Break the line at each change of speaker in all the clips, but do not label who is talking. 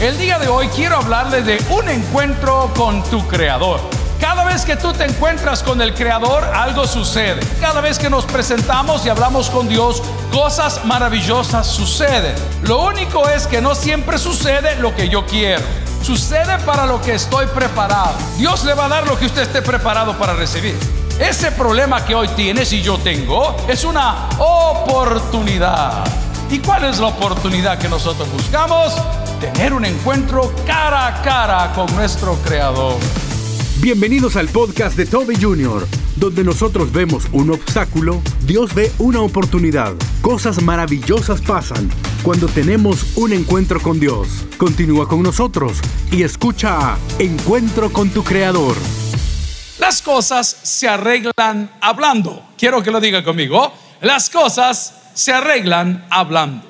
El día de hoy quiero hablarle de un encuentro con tu creador. Cada vez que tú te encuentras con el Creador, algo sucede. Cada vez que nos presentamos y hablamos con Dios, cosas maravillosas suceden. Lo único es que no siempre sucede lo que yo quiero. Sucede para lo que estoy preparado. Dios le va a dar lo que usted esté preparado para recibir. Ese problema que hoy tienes y yo tengo es una oportunidad. ¿Y cuál es la oportunidad que nosotros buscamos? Tener un encuentro cara a cara con nuestro Creador.
Bienvenidos al podcast de Toby Jr., donde nosotros vemos un obstáculo, Dios ve una oportunidad. Cosas maravillosas pasan cuando tenemos un encuentro con Dios. Continúa con nosotros y escucha a Encuentro con tu Creador.
Las cosas se arreglan hablando. Quiero que lo diga conmigo. Las cosas se arreglan hablando.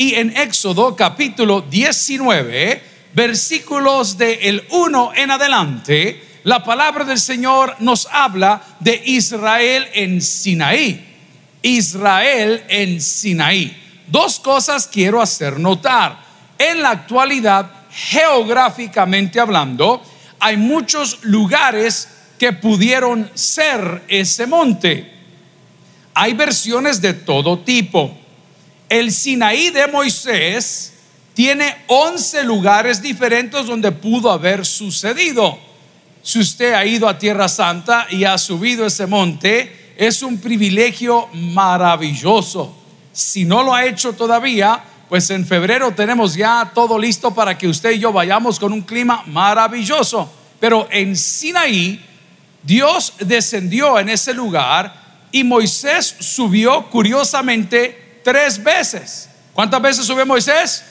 Y en Éxodo capítulo 19, versículos del 1 en adelante, la palabra del Señor nos habla de Israel en Sinaí. Israel en Sinaí. Dos cosas quiero hacer notar. En la actualidad, geográficamente hablando, hay muchos lugares que pudieron ser ese monte. Hay versiones de todo tipo. El Sinaí de Moisés tiene 11 lugares diferentes donde pudo haber sucedido. Si usted ha ido a Tierra Santa y ha subido ese monte, es un privilegio maravilloso. Si no lo ha hecho todavía, pues en febrero tenemos ya todo listo para que usted y yo vayamos con un clima maravilloso. Pero en Sinaí, Dios descendió en ese lugar y Moisés subió curiosamente tres veces. ¿Cuántas veces subió Moisés?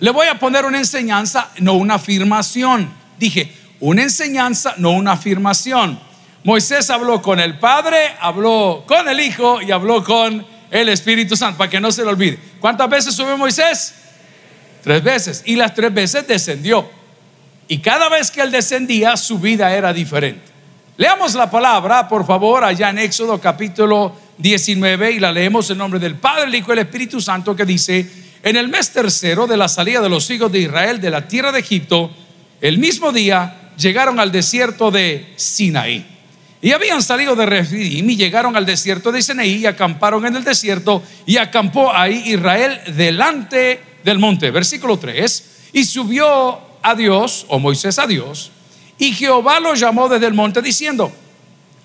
Le voy a poner una enseñanza, no una afirmación. Dije, una enseñanza, no una afirmación. Moisés habló con el Padre, habló con el Hijo y habló con el Espíritu Santo, para que no se le olvide. ¿Cuántas veces subió Moisés? Tres veces. Y las tres veces descendió. Y cada vez que él descendía, su vida era diferente. Leamos la palabra, por favor, allá en Éxodo capítulo 19 y la leemos en nombre del Padre, el Hijo y el Espíritu Santo que dice, en el mes tercero de la salida de los hijos de Israel de la tierra de Egipto, el mismo día llegaron al desierto de Sinaí. Y habían salido de Refidim y llegaron al desierto de Sinaí y acamparon en el desierto y acampó ahí Israel delante del monte. Versículo 3. Y subió a Dios, o Moisés a Dios, y Jehová lo llamó desde el monte diciendo,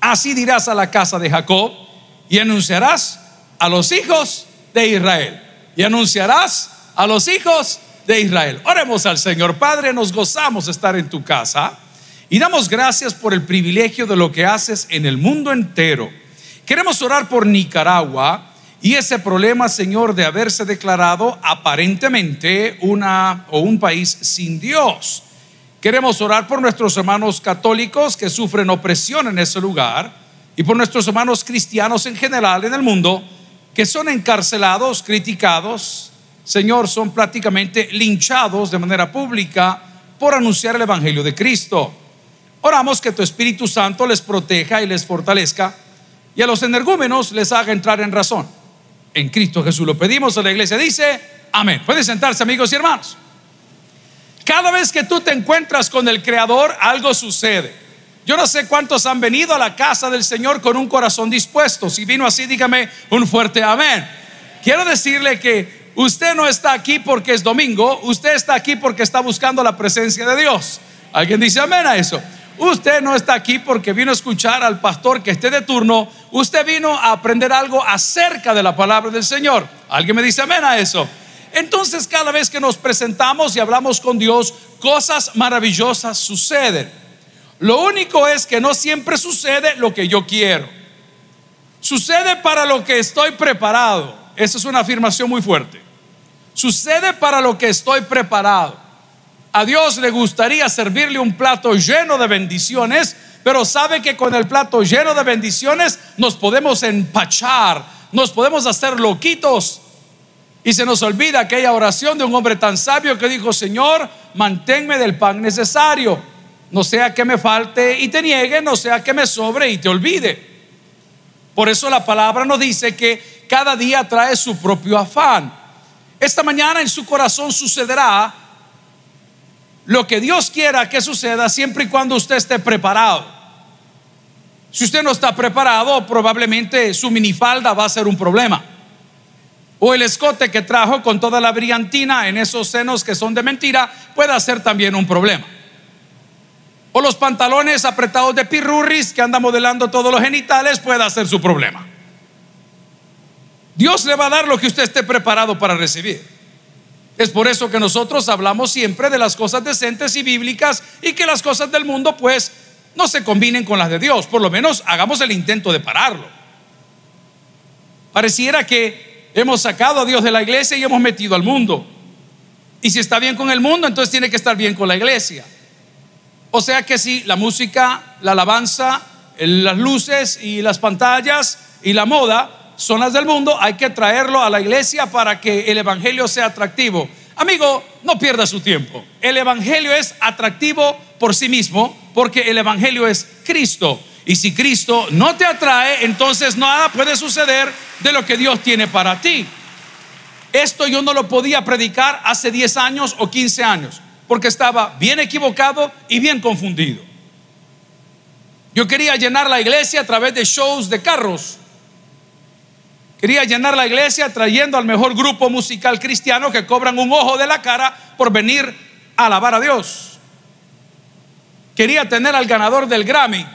así dirás a la casa de Jacob, y anunciarás a los hijos de Israel. Y anunciarás a los hijos de Israel. Oremos al Señor. Padre, nos gozamos de estar en tu casa y damos gracias por el privilegio de lo que haces en el mundo entero. Queremos orar por Nicaragua y ese problema, Señor, de haberse declarado aparentemente una o un país sin Dios. Queremos orar por nuestros hermanos católicos que sufren opresión en ese lugar y por nuestros hermanos cristianos en general en el mundo que son encarcelados, criticados, Señor, son prácticamente linchados de manera pública por anunciar el Evangelio de Cristo. Oramos que tu Espíritu Santo les proteja y les fortalezca y a los energúmenos les haga entrar en razón. En Cristo Jesús lo pedimos, a la iglesia dice, amén. Pueden sentarse amigos y hermanos. Cada vez que tú te encuentras con el Creador, algo sucede. Yo no sé cuántos han venido a la casa del Señor con un corazón dispuesto. Si vino así, dígame un fuerte amén. Quiero decirle que usted no está aquí porque es domingo, usted está aquí porque está buscando la presencia de Dios. ¿Alguien dice amén a eso? Usted no está aquí porque vino a escuchar al pastor que esté de turno, usted vino a aprender algo acerca de la palabra del Señor. ¿Alguien me dice amén a eso? Entonces cada vez que nos presentamos y hablamos con Dios, cosas maravillosas suceden. Lo único es que no siempre sucede lo que yo quiero. Sucede para lo que estoy preparado. Esa es una afirmación muy fuerte. Sucede para lo que estoy preparado. A Dios le gustaría servirle un plato lleno de bendiciones, pero sabe que con el plato lleno de bendiciones nos podemos empachar, nos podemos hacer loquitos. Y se nos olvida aquella oración de un hombre tan sabio que dijo, Señor, manténme del pan necesario no sea que me falte y te niegue, no sea que me sobre y te olvide. Por eso la palabra nos dice que cada día trae su propio afán. Esta mañana en su corazón sucederá lo que Dios quiera que suceda siempre y cuando usted esté preparado. Si usted no está preparado, probablemente su minifalda va a ser un problema. O el escote que trajo con toda la brillantina en esos senos que son de mentira puede ser también un problema. O los pantalones apretados de pirurris que anda modelando todos los genitales puede ser su problema. Dios le va a dar lo que usted esté preparado para recibir. Es por eso que nosotros hablamos siempre de las cosas decentes y bíblicas y que las cosas del mundo pues no se combinen con las de Dios. Por lo menos hagamos el intento de pararlo. Pareciera que hemos sacado a Dios de la iglesia y hemos metido al mundo. Y si está bien con el mundo, entonces tiene que estar bien con la iglesia. O sea que si la música, la alabanza, las luces y las pantallas y la moda son las del mundo, hay que traerlo a la iglesia para que el Evangelio sea atractivo. Amigo, no pierda su tiempo. El Evangelio es atractivo por sí mismo porque el Evangelio es Cristo. Y si Cristo no te atrae, entonces nada puede suceder de lo que Dios tiene para ti. Esto yo no lo podía predicar hace 10 años o 15 años, porque estaba bien equivocado y bien confundido. Yo quería llenar la iglesia a través de shows de carros, Quería llenar la iglesia trayendo al mejor grupo musical cristiano que cobran un ojo de la cara por venir a alabar a Dios. Quería tener al ganador del Grammy.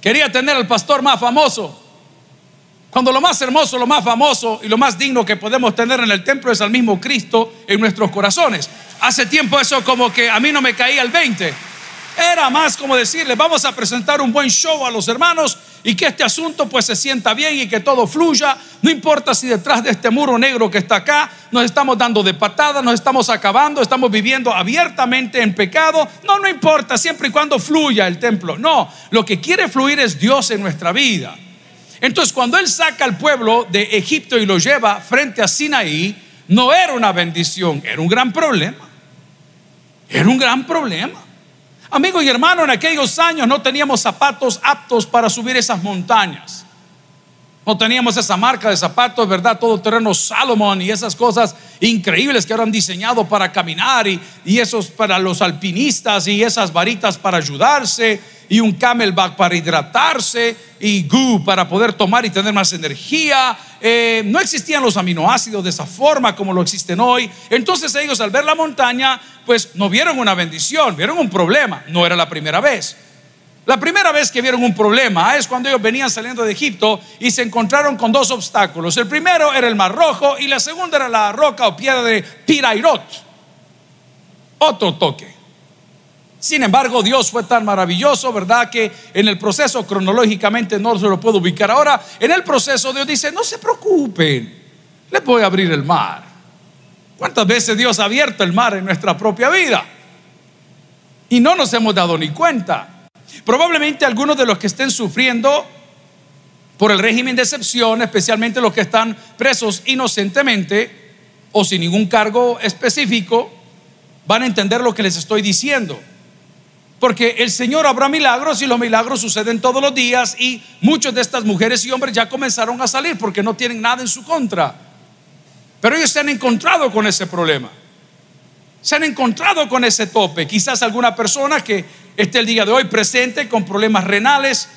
Quería tener al pastor más famoso. Cuando lo más hermoso, lo más famoso y lo más digno que podemos tener en el templo es al mismo Cristo en nuestros corazones. Hace tiempo eso como que a mí no me caía el 20. Era más como decirle, vamos a presentar un buen show a los hermanos y que este asunto pues se sienta bien y que todo fluya. No importa si detrás de este muro negro que está acá nos estamos dando de patadas, nos estamos acabando, estamos viviendo abiertamente en pecado. No, no importa, siempre y cuando fluya el templo. No, lo que quiere fluir es Dios en nuestra vida. Entonces cuando Él saca al pueblo de Egipto y lo lleva frente a Sinaí, no era una bendición, era un gran problema. Era un gran problema. Amigo y hermano, en aquellos años no teníamos zapatos aptos para subir esas montañas. No teníamos esa marca de zapatos, ¿verdad? Todo terreno Salomon y esas cosas increíbles que eran diseñados para caminar y, y esos para los alpinistas y esas varitas para ayudarse y un camelback para hidratarse y goo para poder tomar y tener más energía. Eh, no existían los aminoácidos de esa forma como lo existen hoy. Entonces ellos al ver la montaña, pues no vieron una bendición, vieron un problema. No era la primera vez. La primera vez que vieron un problema es cuando ellos venían saliendo de Egipto y se encontraron con dos obstáculos. El primero era el Mar Rojo y la segunda era la roca o piedra de Pirairot. Otro toque. Sin embargo, Dios fue tan maravilloso, ¿verdad? Que en el proceso cronológicamente no se lo puedo ubicar ahora. En el proceso Dios dice, no se preocupen, les voy a abrir el mar. ¿Cuántas veces Dios ha abierto el mar en nuestra propia vida? Y no nos hemos dado ni cuenta. Probablemente algunos de los que estén sufriendo por el régimen de excepción, especialmente los que están presos inocentemente o sin ningún cargo específico, van a entender lo que les estoy diciendo. Porque el Señor habrá milagros y los milagros suceden todos los días y muchos de estas mujeres y hombres ya comenzaron a salir porque no tienen nada en su contra. Pero ellos se han encontrado con ese problema. Se han encontrado con ese tope. Quizás alguna persona que esté el día de hoy presente con problemas renales,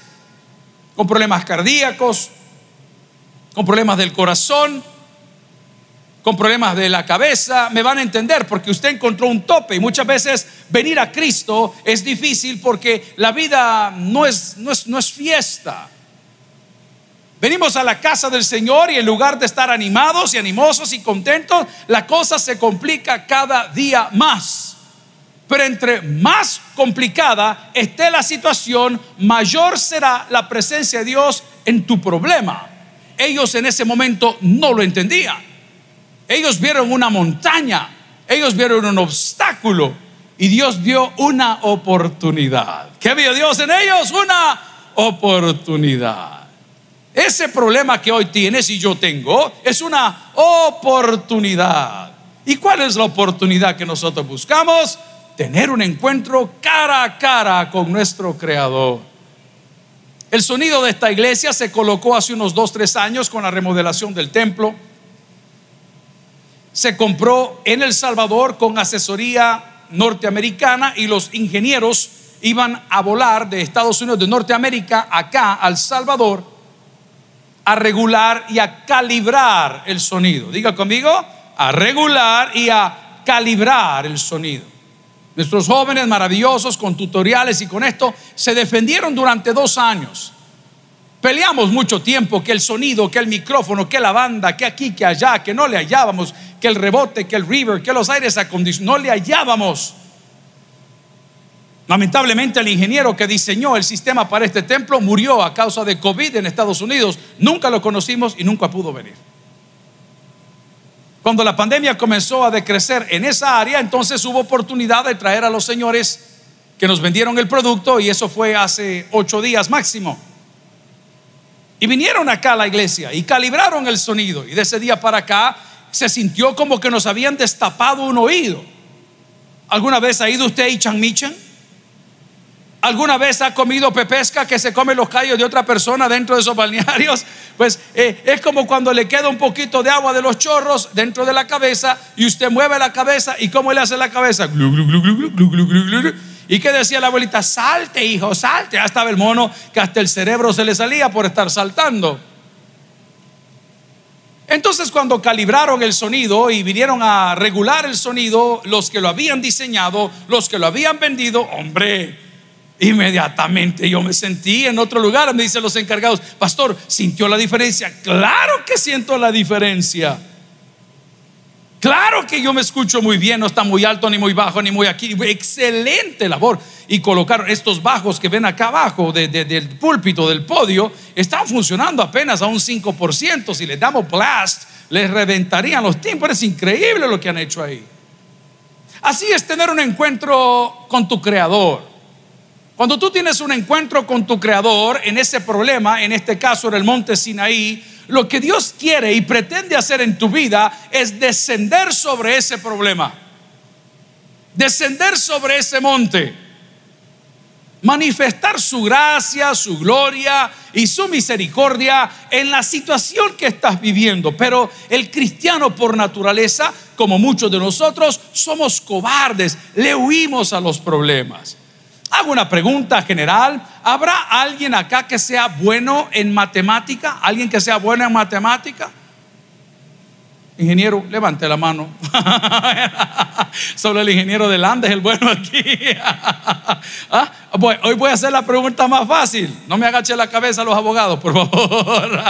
con problemas cardíacos, con problemas del corazón, con problemas de la cabeza, me van a entender porque usted encontró un tope y muchas veces venir a Cristo es difícil porque la vida no es, no es, no es fiesta. Venimos a la casa del Señor y en lugar de estar animados y animosos y contentos, la cosa se complica cada día más. Pero entre más complicada esté la situación, mayor será la presencia de Dios en tu problema. Ellos en ese momento no lo entendían. Ellos vieron una montaña, ellos vieron un obstáculo y Dios vio una oportunidad. ¿Qué vio Dios en ellos? Una oportunidad. Ese problema que hoy tienes y yo tengo es una oportunidad. ¿Y cuál es la oportunidad que nosotros buscamos? Tener un encuentro cara a cara con nuestro Creador. El sonido de esta iglesia se colocó hace unos dos, tres años con la remodelación del templo. Se compró en El Salvador con asesoría norteamericana y los ingenieros iban a volar de Estados Unidos, de Norteamérica, acá al Salvador, a regular y a calibrar el sonido. Diga conmigo, a regular y a calibrar el sonido. Nuestros jóvenes maravillosos con tutoriales y con esto se defendieron durante dos años. Peleamos mucho tiempo que el sonido, que el micrófono, que la banda, que aquí, que allá, que no le hallábamos, que el rebote, que el river, que los aires acondicionados, no le hallábamos. Lamentablemente el ingeniero que diseñó el sistema para este templo murió a causa de COVID en Estados Unidos. Nunca lo conocimos y nunca pudo venir. Cuando la pandemia comenzó a decrecer en esa área, entonces hubo oportunidad de traer a los señores que nos vendieron el producto y eso fue hace ocho días máximo. Y vinieron acá a la iglesia y calibraron el sonido y de ese día para acá se sintió como que nos habían destapado un oído. ¿Alguna vez ha ido usted a Ichan Michan? ¿Alguna vez ha comido pepesca que se come los callos de otra persona dentro de esos balnearios? Pues eh, es como cuando le queda un poquito de agua de los chorros dentro de la cabeza y usted mueve la cabeza y ¿cómo le hace la cabeza? ¿Y qué decía la abuelita? Salte, hijo, salte. Ya estaba el mono que hasta el cerebro se le salía por estar saltando. Entonces cuando calibraron el sonido y vinieron a regular el sonido, los que lo habían diseñado, los que lo habían vendido, hombre, Inmediatamente yo me sentí en otro lugar, me dicen los encargados, pastor, ¿sintió la diferencia? Claro que siento la diferencia. Claro que yo me escucho muy bien, no está muy alto, ni muy bajo, ni muy aquí. Excelente labor. Y colocar estos bajos que ven acá abajo del púlpito, del podio, están funcionando apenas a un 5%. Si les damos blast, les reventarían los timbres. Es increíble lo que han hecho ahí. Así es tener un encuentro con tu creador. Cuando tú tienes un encuentro con tu creador en ese problema, en este caso en el monte Sinaí, lo que Dios quiere y pretende hacer en tu vida es descender sobre ese problema. Descender sobre ese monte. Manifestar su gracia, su gloria y su misericordia en la situación que estás viviendo. Pero el cristiano por naturaleza, como muchos de nosotros, somos cobardes, le huimos a los problemas. Hago una pregunta general. ¿Habrá alguien acá que sea bueno en matemática? ¿Alguien que sea bueno en matemática? Ingeniero, levante la mano. Solo el ingeniero de Landa es el bueno aquí. ¿Ah? Hoy voy a hacer la pregunta más fácil. No me agache la cabeza a los abogados, por favor.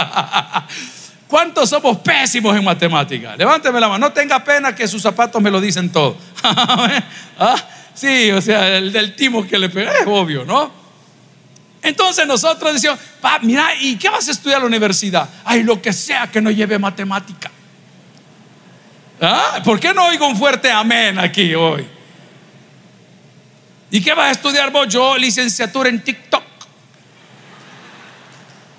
¿Cuántos somos pésimos en matemática? Levánteme la mano. No tenga pena que sus zapatos me lo dicen todo. ¿Ah? Sí, o sea, el del timo que le pega, es obvio, ¿no? Entonces nosotros decimos, mira, ¿y qué vas a estudiar a la universidad? Ay, lo que sea que no lleve matemática. ¿Ah? ¿Por qué no oigo un fuerte amén aquí hoy? ¿Y qué vas a estudiar vos? Yo, licenciatura en TikTok.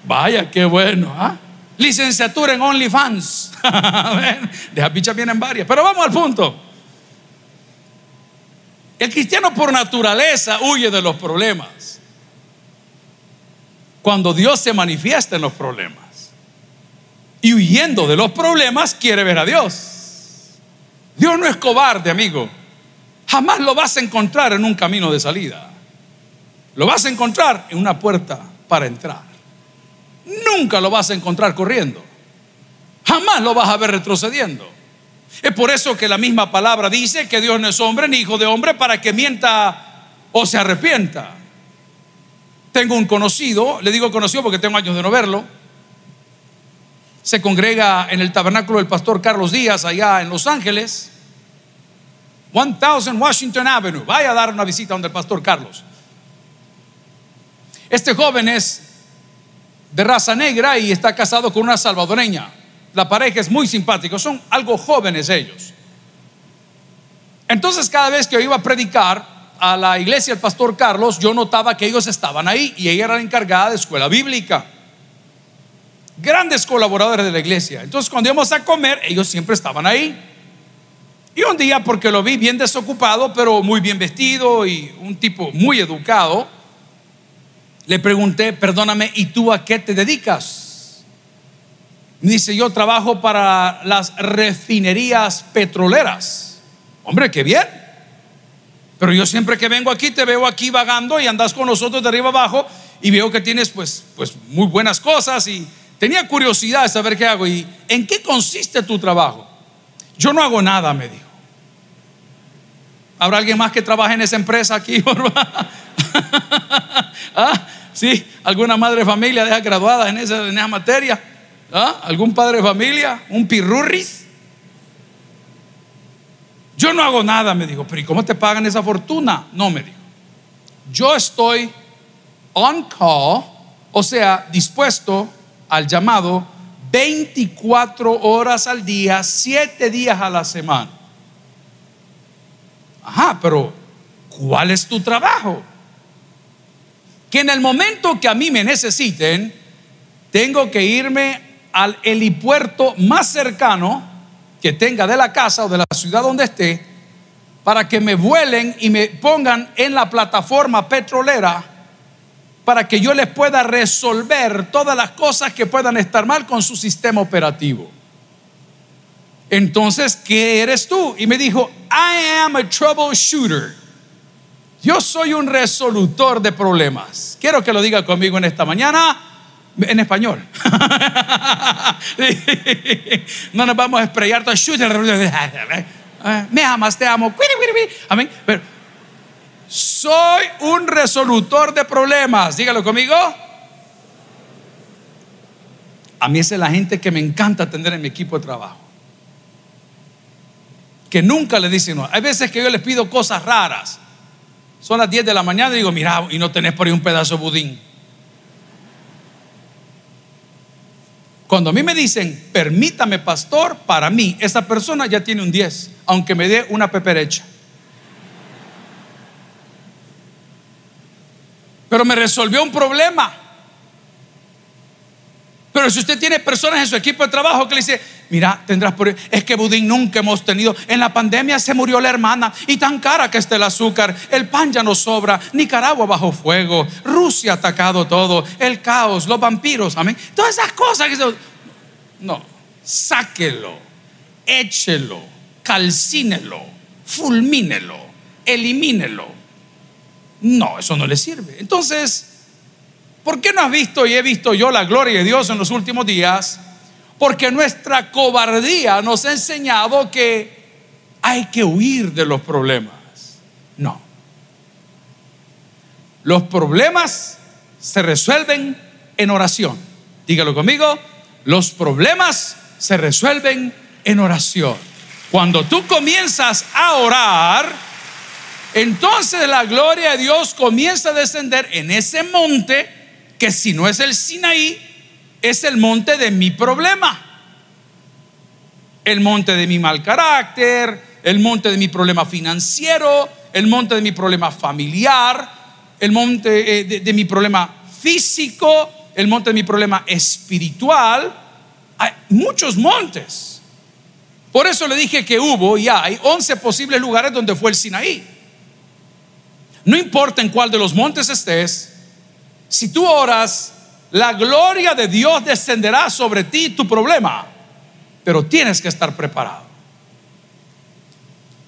Vaya, qué bueno. ¿ah? Licenciatura en OnlyFans. De pichas vienen varias. Pero vamos al punto. El cristiano por naturaleza huye de los problemas. Cuando Dios se manifiesta en los problemas. Y huyendo de los problemas quiere ver a Dios. Dios no es cobarde, amigo. Jamás lo vas a encontrar en un camino de salida. Lo vas a encontrar en una puerta para entrar. Nunca lo vas a encontrar corriendo. Jamás lo vas a ver retrocediendo. Es por eso que la misma palabra dice que Dios no es hombre ni hijo de hombre para que mienta o se arrepienta. Tengo un conocido, le digo conocido porque tengo años de no verlo. Se congrega en el tabernáculo del pastor Carlos Díaz allá en Los Ángeles. 1000 Washington Avenue. Vaya a dar una visita donde el pastor Carlos. Este joven es de raza negra y está casado con una salvadoreña. La pareja es muy simpática, son algo jóvenes ellos. Entonces cada vez que yo iba a predicar a la iglesia del pastor Carlos, yo notaba que ellos estaban ahí y ella era la encargada de escuela bíblica. Grandes colaboradores de la iglesia. Entonces cuando íbamos a comer, ellos siempre estaban ahí. Y un día, porque lo vi bien desocupado, pero muy bien vestido y un tipo muy educado, le pregunté, perdóname, ¿y tú a qué te dedicas? Dice, yo trabajo para las refinerías petroleras. Hombre, qué bien. Pero yo siempre que vengo aquí te veo aquí vagando y andas con nosotros de arriba abajo y veo que tienes pues, pues muy buenas cosas y tenía curiosidad de saber qué hago y en qué consiste tu trabajo. Yo no hago nada, me dijo. ¿Habrá alguien más que trabaje en esa empresa aquí? ¿Ah? ¿Sí? ¿Alguna madre de familia deja graduada en esa, en esa materia? ¿Ah? ¿Algún padre de familia? ¿Un pirurris? Yo no hago nada, me dijo. Pero ¿y cómo te pagan esa fortuna? No, me dijo. Yo estoy on call, o sea, dispuesto al llamado 24 horas al día, 7 días a la semana. Ajá, pero ¿cuál es tu trabajo? Que en el momento que a mí me necesiten, tengo que irme al helipuerto más cercano que tenga de la casa o de la ciudad donde esté, para que me vuelen y me pongan en la plataforma petrolera para que yo les pueda resolver todas las cosas que puedan estar mal con su sistema operativo. Entonces, ¿qué eres tú? Y me dijo, I am a troubleshooter. Yo soy un resolutor de problemas. Quiero que lo diga conmigo en esta mañana. En español. no nos vamos a estrellar todo. Me amas, te amo. Amén. Pero soy un resolutor de problemas. Dígalo conmigo. A mí esa es la gente que me encanta tener en mi equipo de trabajo. Que nunca le dicen no. Hay veces que yo les pido cosas raras. Son las 10 de la mañana y digo, mira, y no tenés por ahí un pedazo de budín. Cuando a mí me dicen, permítame, pastor, para mí, esa persona ya tiene un 10, aunque me dé una peperecha. Pero me resolvió un problema. Pero si usted tiene personas en su equipo de trabajo que le dice, mira, tendrás por... Es que budín nunca hemos tenido. En la pandemia se murió la hermana y tan cara que está el azúcar. El pan ya no sobra. Nicaragua bajo fuego. Rusia atacado todo. El caos, los vampiros. Amén. Todas esas cosas que No, sáquelo, échelo, calcínelo, fulmínelo, elimínelo no, eso no le sirve. Entonces, ¿por qué no has visto y he visto yo la gloria de Dios en los últimos días? Porque nuestra cobardía nos ha enseñado que hay que huir de los problemas. No. Los problemas se resuelven en oración. Dígalo conmigo. Los problemas se resuelven en oración. Cuando tú comienzas a orar, entonces la gloria de Dios comienza a descender en ese monte que si no es el Sinaí, es el monte de mi problema. El monte de mi mal carácter, el monte de mi problema financiero, el monte de mi problema familiar, el monte eh, de, mi problema físico, el monte de mi problema espiritual. Hay muchos montes. Por eso le dije que hubo y hay 11 posibles lugares donde fue el Sinaí. No importa en cuál de los montes estés, si tú oras, la gloria de Dios descenderá sobre ti tu problema, pero tienes que estar preparado.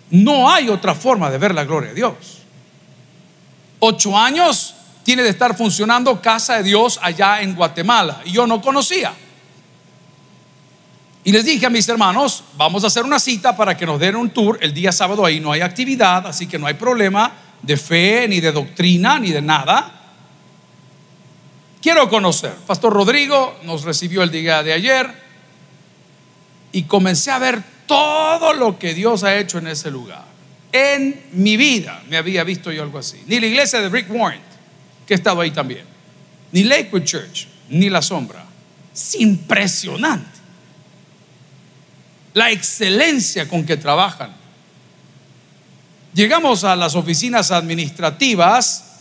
No hay otra forma de ver la gloria de Dios. Ocho años tiene de estar funcionando Casa de Dios allá en Guatemala y yo no conocía. Y les dije a mis hermanos, vamos a hacer una cita para que nos den un tour. El día sábado ahí no hay actividad, así que no hay problema de fe, ni de doctrina, ni de nada. Quiero conocer. Pastor Rodrigo nos recibió el día de ayer y comencé a ver todo lo que Dios ha hecho en ese lugar. En mi vida me había visto yo algo así. Ni la iglesia de Rick Warren, que he estado ahí también. Ni Lakewood Church, ni la sombra. Es impresionante. La excelencia con que trabajan Llegamos a las oficinas administrativas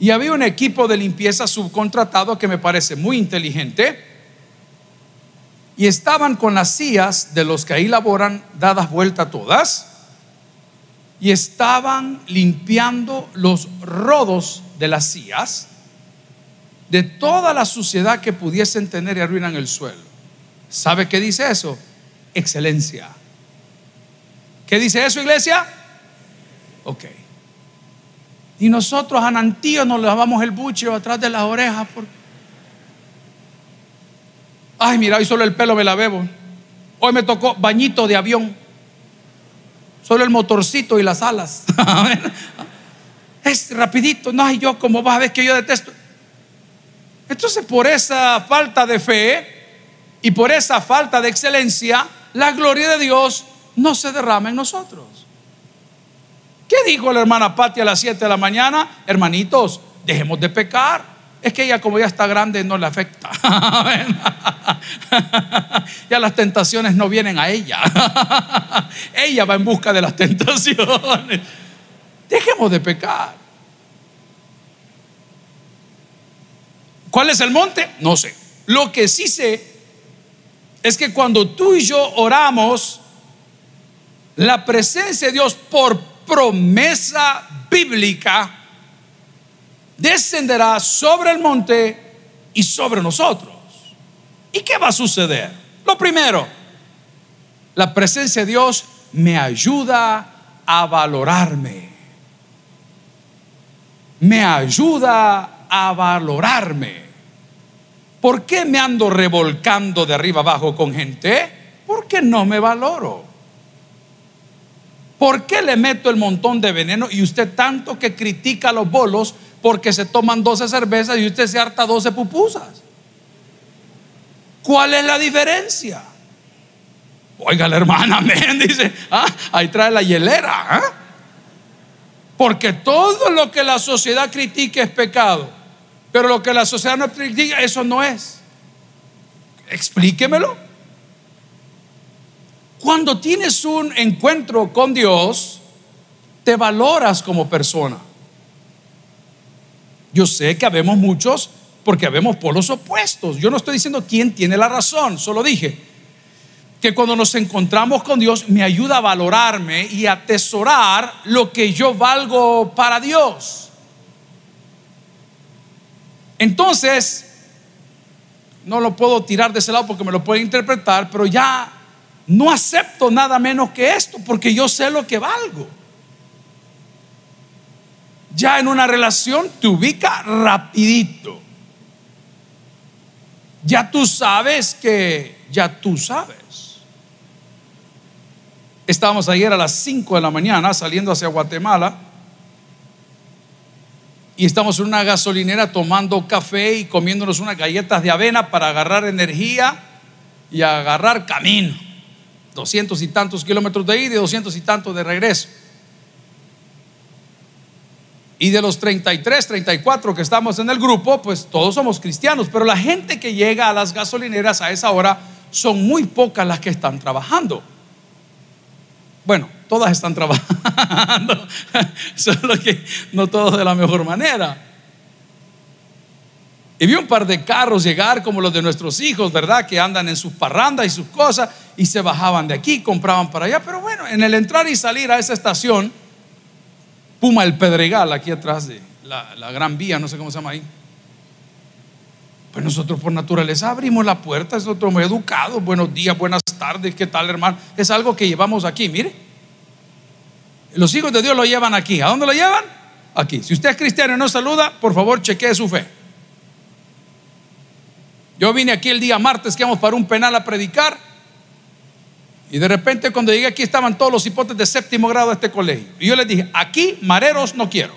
y había un equipo de limpieza subcontratado que me parece muy inteligente y estaban con las sillas de los que ahí laboran dadas vuelta todas y estaban limpiando los rodos de las sillas de toda la suciedad que pudiesen tener y arruinan el suelo. ¿Sabe qué dice eso? Excelencia. ¿Qué dice eso, iglesia? Ok. Y nosotros a Nantío nos lavamos el buche atrás de las orejas. Ay, mira, hoy solo el pelo me la bebo. Hoy me tocó bañito de avión. Solo el motorcito y las alas. es rapidito. No, hay yo como vas a ver que yo detesto. Entonces, por esa falta de fe y por esa falta de excelencia, la gloria de Dios no se derrama en nosotros. ¿Qué dijo la hermana Patti a las 7 de la mañana? Hermanitos, dejemos de pecar. Es que ella como ya está grande no le afecta. ya las tentaciones no vienen a ella. ella va en busca de las tentaciones. Dejemos de pecar. ¿Cuál es el monte? No sé. Lo que sí sé es que cuando tú y yo oramos, la presencia de Dios por promesa bíblica descenderá sobre el monte y sobre nosotros. ¿Y qué va a suceder? Lo primero, la presencia de Dios me ayuda a valorarme. Me ayuda a valorarme. ¿Por qué me ando revolcando de arriba abajo con gente? Porque no me valoro. ¿Por qué le meto el montón de veneno y usted tanto que critica los bolos porque se toman 12 cervezas y usted se harta 12 pupusas? ¿Cuál es la diferencia? Oiga, la hermana, amén, dice, ah, ahí trae la hielera. ¿ah? Porque todo lo que la sociedad critique es pecado. Pero lo que la sociedad no critica, eso no es. Explíquemelo. Cuando tienes un encuentro con Dios, te valoras como persona. Yo sé que habemos muchos porque habemos polos opuestos. Yo no estoy diciendo quién tiene la razón, solo dije que cuando nos encontramos con Dios me ayuda a valorarme y atesorar lo que yo valgo para Dios. Entonces, no lo puedo tirar de ese lado porque me lo puede interpretar, pero ya no acepto nada menos que esto porque yo sé lo que valgo. Ya en una relación te ubica rapidito. Ya tú sabes que ya tú sabes. Estábamos ayer a las 5 de la mañana saliendo hacia Guatemala y estamos en una gasolinera tomando café y comiéndonos unas galletas de avena para agarrar energía y agarrar camino. Doscientos y tantos kilómetros de ida y doscientos y tantos de regreso. Y de los 33, 34 que estamos en el grupo, pues todos somos cristianos, pero la gente que llega a las gasolineras a esa hora son muy pocas las que están trabajando. Bueno, todas están trabajando, solo que no todos de la mejor manera. Y vi un par de carros llegar como los de nuestros hijos, ¿verdad? Que andan en sus parrandas y sus cosas y se bajaban de aquí, compraban para allá. Pero bueno, en el entrar y salir a esa estación, Puma el Pedregal, aquí atrás de la, Gran Vía, no sé cómo se llama ahí. Pues nosotros por naturaleza abrimos la puerta, nosotros muy educados, buenos días, buenas tardes, ¿qué tal hermano? Es algo que llevamos aquí, mire. Los hijos de Dios lo llevan aquí. ¿A dónde lo llevan? Aquí. Si usted es cristiano y no saluda, por favor chequee su fe. Yo vine aquí el día martes que íbamos para un penal a predicar. Y de repente cuando llegué aquí estaban todos los hipotes de séptimo grado de este colegio. Y yo les dije, aquí mareros no quiero.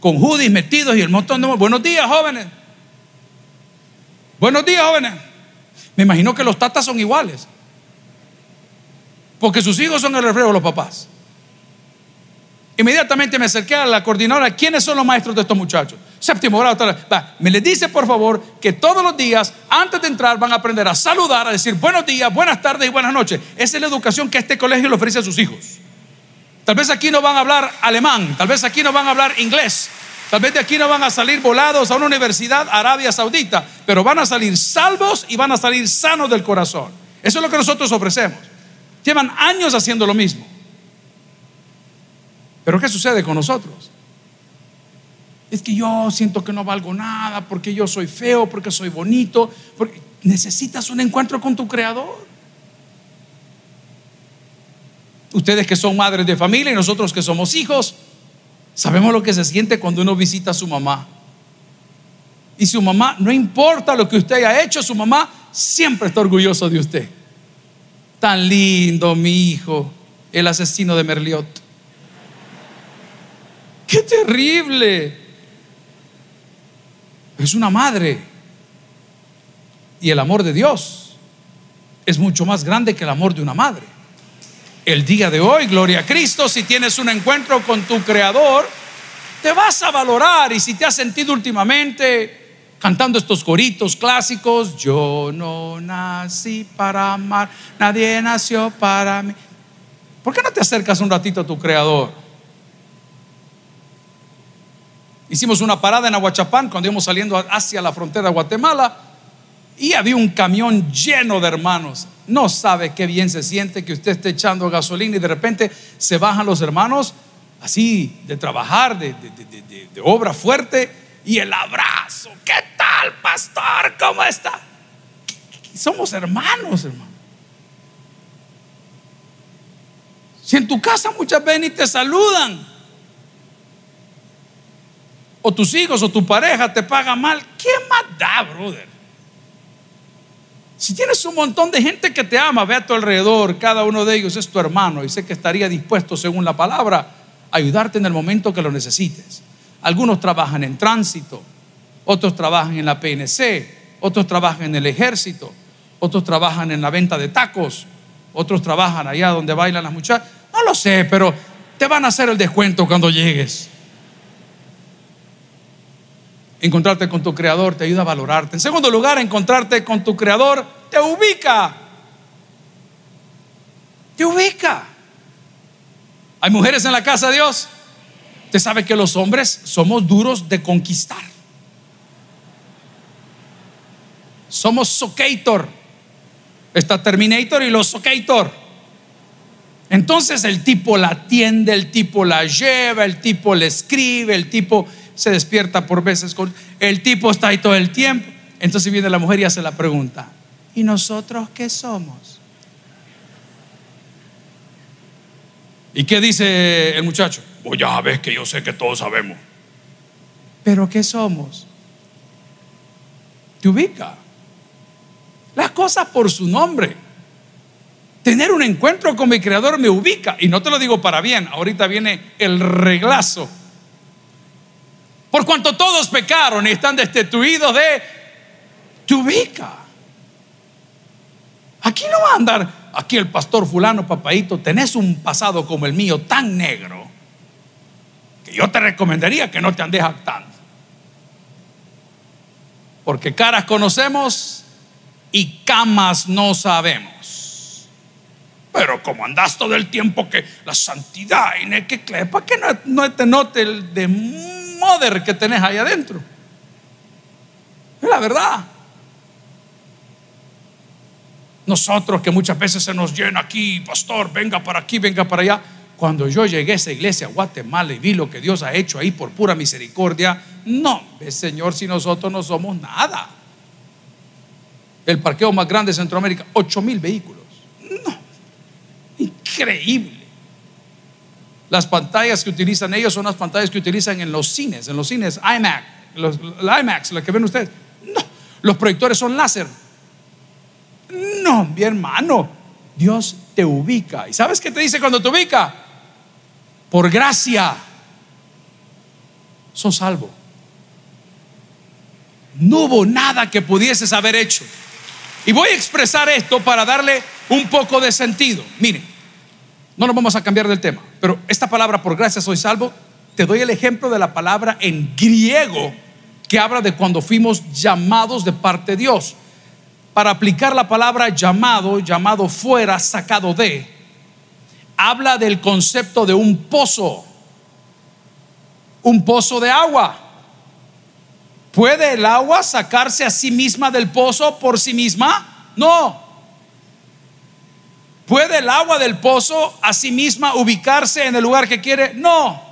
Con hoodies metidos y el montón de... Buenos días, jóvenes. Buenos días, jóvenes. Me imagino que los tatas son iguales. Porque sus hijos son el reflejo de los papás. Inmediatamente me acerqué a la coordinadora. ¿Quiénes son los maestros de estos muchachos? Séptimo grado. Me les dice, por favor, que todos los días, antes de entrar, van a aprender a saludar, a decir buenos días, buenas tardes y buenas noches. Esa es la educación que este colegio le ofrece a sus hijos. Tal vez aquí no van a hablar alemán, tal vez aquí no van a hablar inglés, tal vez de aquí no van a salir volados a una universidad Arabia Saudita, pero van a salir salvos y van a salir sanos del corazón. Eso es lo que nosotros ofrecemos. Llevan años haciendo lo mismo. Pero ¿qué sucede con nosotros? Es que yo siento que no valgo nada, porque yo soy feo, porque soy bonito, porque necesitas un encuentro con tu creador. Ustedes que son madres de familia y nosotros que somos hijos, sabemos lo que se siente cuando uno visita a su mamá. Y su mamá, no importa lo que usted haya hecho, su mamá siempre está orgullosa de usted. Tan lindo, mi hijo, el asesino de Merliot. ¡Qué terrible! Es una madre. Y el amor de Dios es mucho más grande que el amor de una madre. El día de hoy, gloria a Cristo, si tienes un encuentro con tu Creador, te vas a valorar. Y si te has sentido últimamente cantando estos coritos clásicos, yo no nací para amar, nadie nació para mí. ¿Por qué no te acercas un ratito a tu Creador? Hicimos una parada en Aguachapán cuando íbamos saliendo hacia la frontera de Guatemala y había un camión lleno de hermanos. No sabe qué bien se siente que usted esté echando gasolina y de repente se bajan los hermanos así de trabajar, de, de obra fuerte y el abrazo. ¿Qué tal, pastor? ¿Cómo está? Somos hermanos, hermano. Si en tu casa muchas veces ni te saludan, o tus hijos o tu pareja te paga mal, ¿qué más da, brother? Si tienes un montón de gente que te ama, ve a tu alrededor, cada uno de ellos es tu hermano y sé que estaría dispuesto, según la palabra, a ayudarte en el momento que lo necesites. Algunos trabajan en tránsito, otros trabajan en la PNC, otros trabajan en el ejército, otros trabajan en la venta de tacos, otros trabajan allá donde bailan las muchachas. No lo sé, pero te van a hacer el descuento cuando llegues. Encontrarte con tu creador te ayuda a valorarte. En segundo lugar, encontrarte con tu creador te ubica. Te ubica. ¿Hay mujeres en la casa de Dios? Usted sabe que los hombres somos duros de conquistar. Somos socator. Está Terminator y los socator. Entonces el tipo la atiende, el tipo la lleva, el tipo le escribe, el tipo se despierta por veces con... El tipo está ahí todo el tiempo. Entonces viene la mujer y hace la pregunta, ¿y nosotros qué somos? ¿Y qué dice el muchacho? Pues ya ves que yo sé que todos sabemos. ¿Pero qué somos? Te ubica. Las cosas por su nombre. Tener un encuentro con mi creador me ubica. Y no te lo digo para bien. Ahorita viene el reglazo. Por cuanto todos pecaron y están destituidos de... Te ubica. Aquí no va a andar, aquí el pastor fulano, papadito, tenés un pasado como el mío tan negro que yo te recomendaría que no te andes jactando. Porque caras conocemos y camas no sabemos. Pero como andas todo el tiempo que la santidad y no que ¿para que no, no te note el de moder que tenés ahí adentro? Es la verdad. Nosotros que muchas veces se nos llena aquí, pastor, venga para aquí, venga para allá. Cuando yo llegué a esa iglesia a Guatemala y vi lo que Dios ha hecho ahí por pura misericordia, no, Señor, si nosotros no somos nada. El parqueo más grande de Centroamérica, 8 mil vehículos. Increíble. Las pantallas que utilizan ellos son las pantallas que utilizan en los cines, en los cines IMAX, los, IMAX, la que ven ustedes. No, los proyectores son láser. No, mi hermano, Dios te ubica. ¿Y sabes qué te dice cuando te ubica? Por gracia, sos salvo. No hubo nada que pudieses haber hecho. Y voy a expresar esto para darle un poco de sentido. Miren, no nos vamos a cambiar del tema, pero esta palabra por gracia soy salvo, te doy el ejemplo de la palabra en griego que habla de cuando fuimos llamados de parte de Dios para aplicar la palabra llamado, llamado fuera, sacado de, habla del concepto de un pozo, un pozo de agua. ¿Puede el agua sacarse a sí misma del pozo por sí misma? No. ¿Puede el agua del pozo a sí misma ubicarse en el lugar que quiere? No.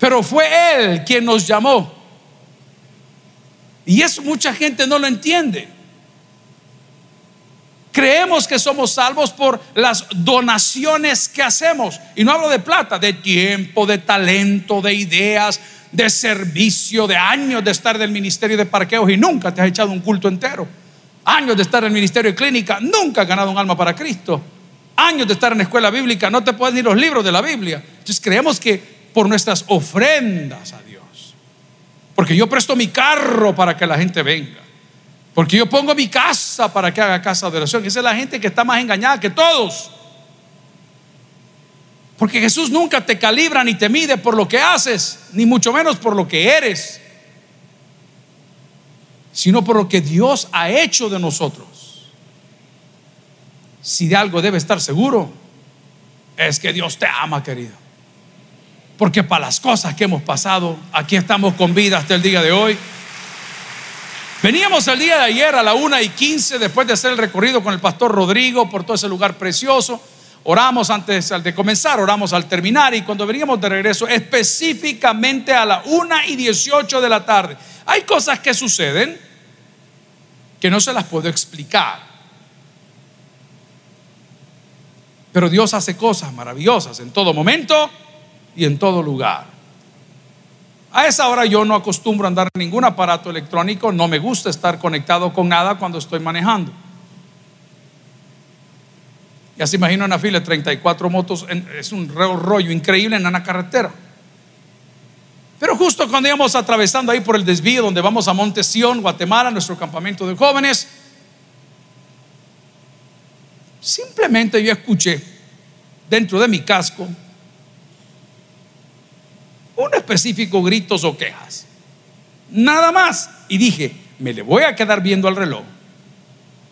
Pero fue Él quien nos llamó. Y eso mucha gente no lo entiende. Creemos que somos salvos por las donaciones que hacemos. Y no hablo de plata, de tiempo, de talento, de ideas, de servicio, de años de estar del ministerio de parqueos y nunca te has echado un culto entero. Años de estar en el ministerio de clínica, nunca has ganado un alma para Cristo. Años de estar en la escuela bíblica, no te pueden ni los libros de la Biblia. Entonces creemos que por nuestras ofrendas a Dios, porque yo presto mi carro para que la gente venga, porque yo pongo mi casa para que haga casa de oración, esa es la gente que está más engañada que todos. Porque Jesús nunca te calibra ni te mide por lo que haces, ni mucho menos por lo que eres, sino por lo que Dios ha hecho de nosotros. Si de algo debe estar seguro, es que Dios te ama, querido. Porque para las cosas que hemos pasado, aquí estamos con vida hasta el día de hoy. Veníamos el día de ayer a la una y quince después de hacer el recorrido con el pastor Rodrigo por todo ese lugar precioso. Oramos antes de comenzar, oramos al terminar y cuando veníamos de regreso específicamente a la una y 18 de la tarde. Hay cosas que suceden que no se las puedo explicar. Pero Dios hace cosas maravillosas en todo momento y en todo lugar. A esa hora yo no acostumbro a andar en ningún aparato electrónico, no me gusta estar conectado con nada cuando estoy manejando. Ya se imagina una fila de 34 motos, es un rollo increíble en una carretera. Pero justo cuando íbamos atravesando ahí por el desvío donde vamos a Monte Guatemala, nuestro campamento de jóvenes, simplemente yo escuché dentro de mi casco un específico gritos o quejas. Nada más. Y dije, me le voy a quedar viendo al reloj.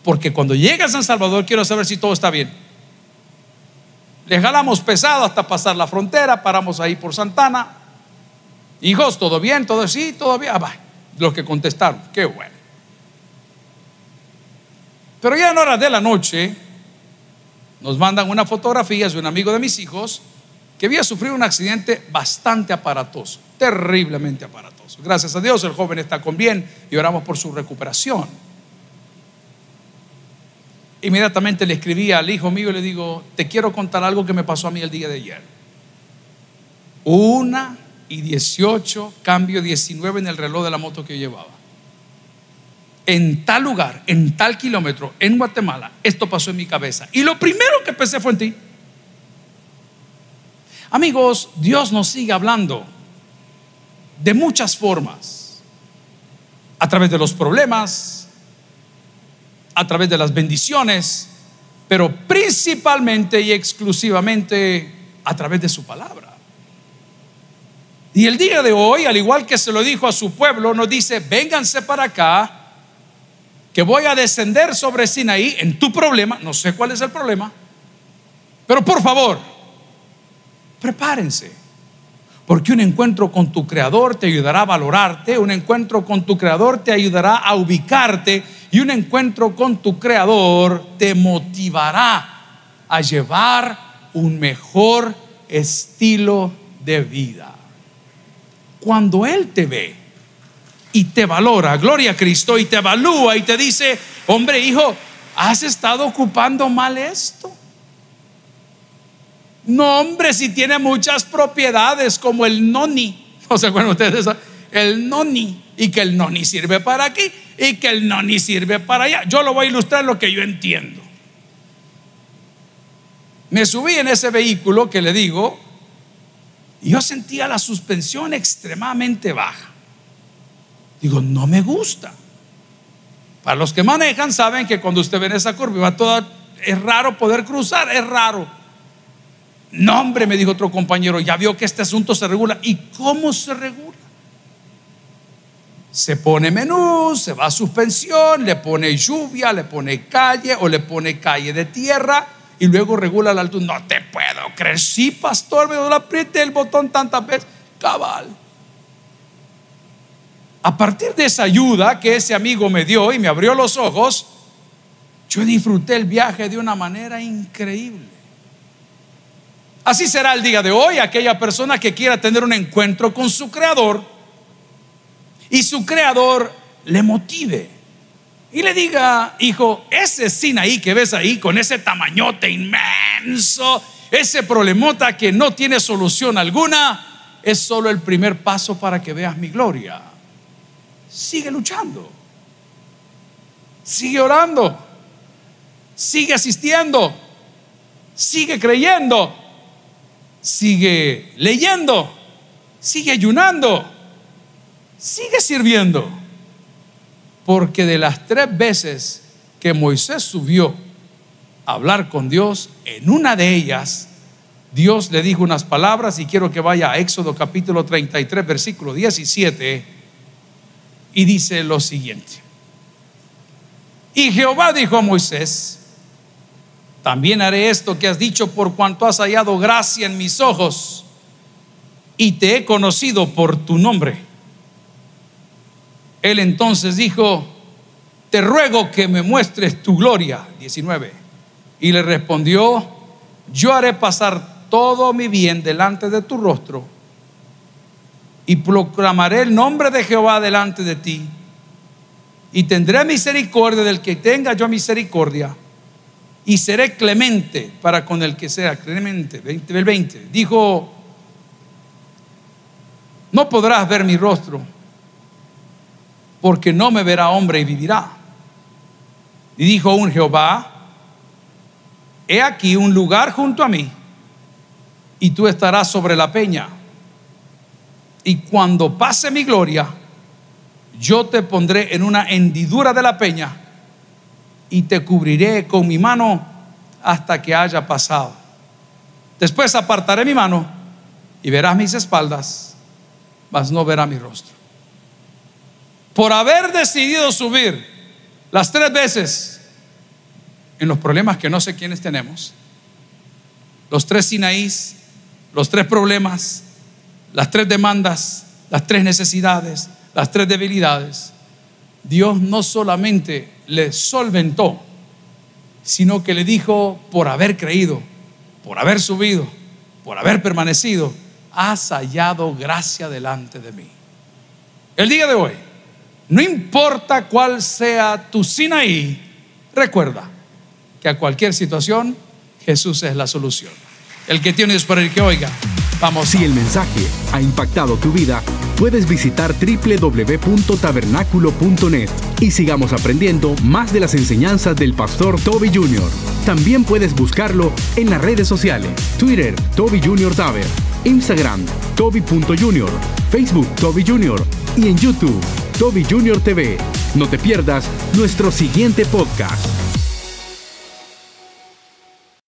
Porque cuando llegue a San Salvador quiero saber si todo está bien. Les jalamos pesado hasta pasar la frontera, paramos ahí por Santana. Hijos, ¿todo bien? ¿Todo sí? ¿Todo bien? Ah, los que contestaron, qué bueno. Pero ya en horas de la noche nos mandan una fotografía de un amigo de mis hijos que había sufrido un accidente bastante aparatoso, terriblemente aparatoso. Gracias a Dios el joven está con bien y oramos por su recuperación. Inmediatamente le escribí al hijo mío y le digo, te quiero contar algo que me pasó a mí el día de ayer. Una y 18, cambio 19 en el reloj de la moto que yo llevaba. En tal lugar, en tal kilómetro, en Guatemala, esto pasó en mi cabeza. Y lo primero que pensé fue en ti. Amigos, Dios nos sigue hablando de muchas formas. A través de los problemas, a través de las bendiciones, pero principalmente y exclusivamente a través de su palabra. Y el día de hoy, al igual que se lo dijo a su pueblo, nos dice, vénganse para acá, que voy a descender sobre Sinaí en tu problema, no sé cuál es el problema, pero por favor, prepárense porque un encuentro con tu creador te ayudará a valorarte, un encuentro con tu creador te ayudará a ubicarte y un encuentro con tu creador te motivará a llevar un mejor estilo de vida. Cuando Él te ve y te valora, gloria a Cristo, y te evalúa y te dice, hombre hijo, has estado ocupando mal esto. No, hombre, si tiene muchas propiedades como el noni. ¿No se acuerdan ustedes de eso? El noni. Y que el noni sirve para aquí y que el noni sirve para allá. Yo lo voy a ilustrar lo que yo entiendo. Me subí en ese vehículo que le digo yo sentía la suspensión extremadamente baja. Digo, no me gusta. Para los que manejan saben que cuando usted ve esa curva va toda, es raro poder cruzar, es raro. No, hombre, me dijo otro compañero, ya vio que este asunto se regula. ¿Y cómo se regula? Se pone menú, se va a suspensión, le pone lluvia, le pone calle o le pone calle de tierra y luego regula la altura. No te puedo creer. Sí, pastor, me lo apriete el botón tantas veces. Cabal. A partir de esa ayuda que ese amigo me dio y me abrió los ojos, yo disfruté el viaje de una manera increíble. Así será el día de hoy aquella persona que quiera tener un encuentro con su creador y su creador le motive. y le diga, hijo, ese Sinaí que ves ahí con ese tamañote inmenso, ese problemota que no tiene solución alguna, es solo el primer paso para que veas mi gloria. Sigue luchando. Sigue orando. Sigue asistiendo. Sigue creyendo. Sigue leyendo. Sigue ayunando. Sigue sirviendo. Porque de las tres veces que Moisés subió hablar con Dios, en una de ellas Dios le dijo unas palabras y quiero que vaya a Éxodo capítulo 33, versículo 17, y dice lo siguiente. Y Jehová dijo a Moisés, también haré esto que has dicho por cuanto has hallado gracia en mis ojos y te he conocido por tu nombre. Él entonces dijo, te ruego que me muestres tu gloria. 19. Y le respondió, yo haré pasar todo mi bien delante de tu rostro y proclamaré el nombre de Jehová delante de ti y tendré misericordia del que tenga yo misericordia y seré clemente para con el que sea clemente. 20, 20. Dijo, no podrás ver mi rostro porque no me verá hombre y vivirá. Y dijo un Jehová, he aquí un lugar junto a mí, y tú estarás sobre la peña. Y cuando pase mi gloria, yo te pondré en una hendidura de la peña y te cubriré con mi mano hasta que haya pasado. Después apartaré mi mano y verás mis espaldas, mas no verás mi rostro por haber decidido subir las tres veces en los problemas que no sé quiénes tenemos, los tres Sinaís, los tres problemas, las tres demandas, las tres necesidades, las tres debilidades, Dios no solamente le solventó, sino que le dijo, por haber creído, por haber subido, por haber permanecido, has hallado gracia delante de mí. El día de hoy, no importa cuál sea tu Sinaí, recuerda a cualquier situación Jesús es la solución. El que tiene es para el que oiga. Vamos.
Si el mensaje ha impactado tu vida, puedes visitar www.tabernaculo.net y sigamos aprendiendo más de las enseñanzas del pastor Toby Jr. También puedes buscarlo en las redes sociales: Twitter, Toby Jr. Taber, Instagram, Toby.Jr., Facebook, Toby Jr. y en YouTube Toby Junior TV. No te pierdas nuestro siguiente podcast.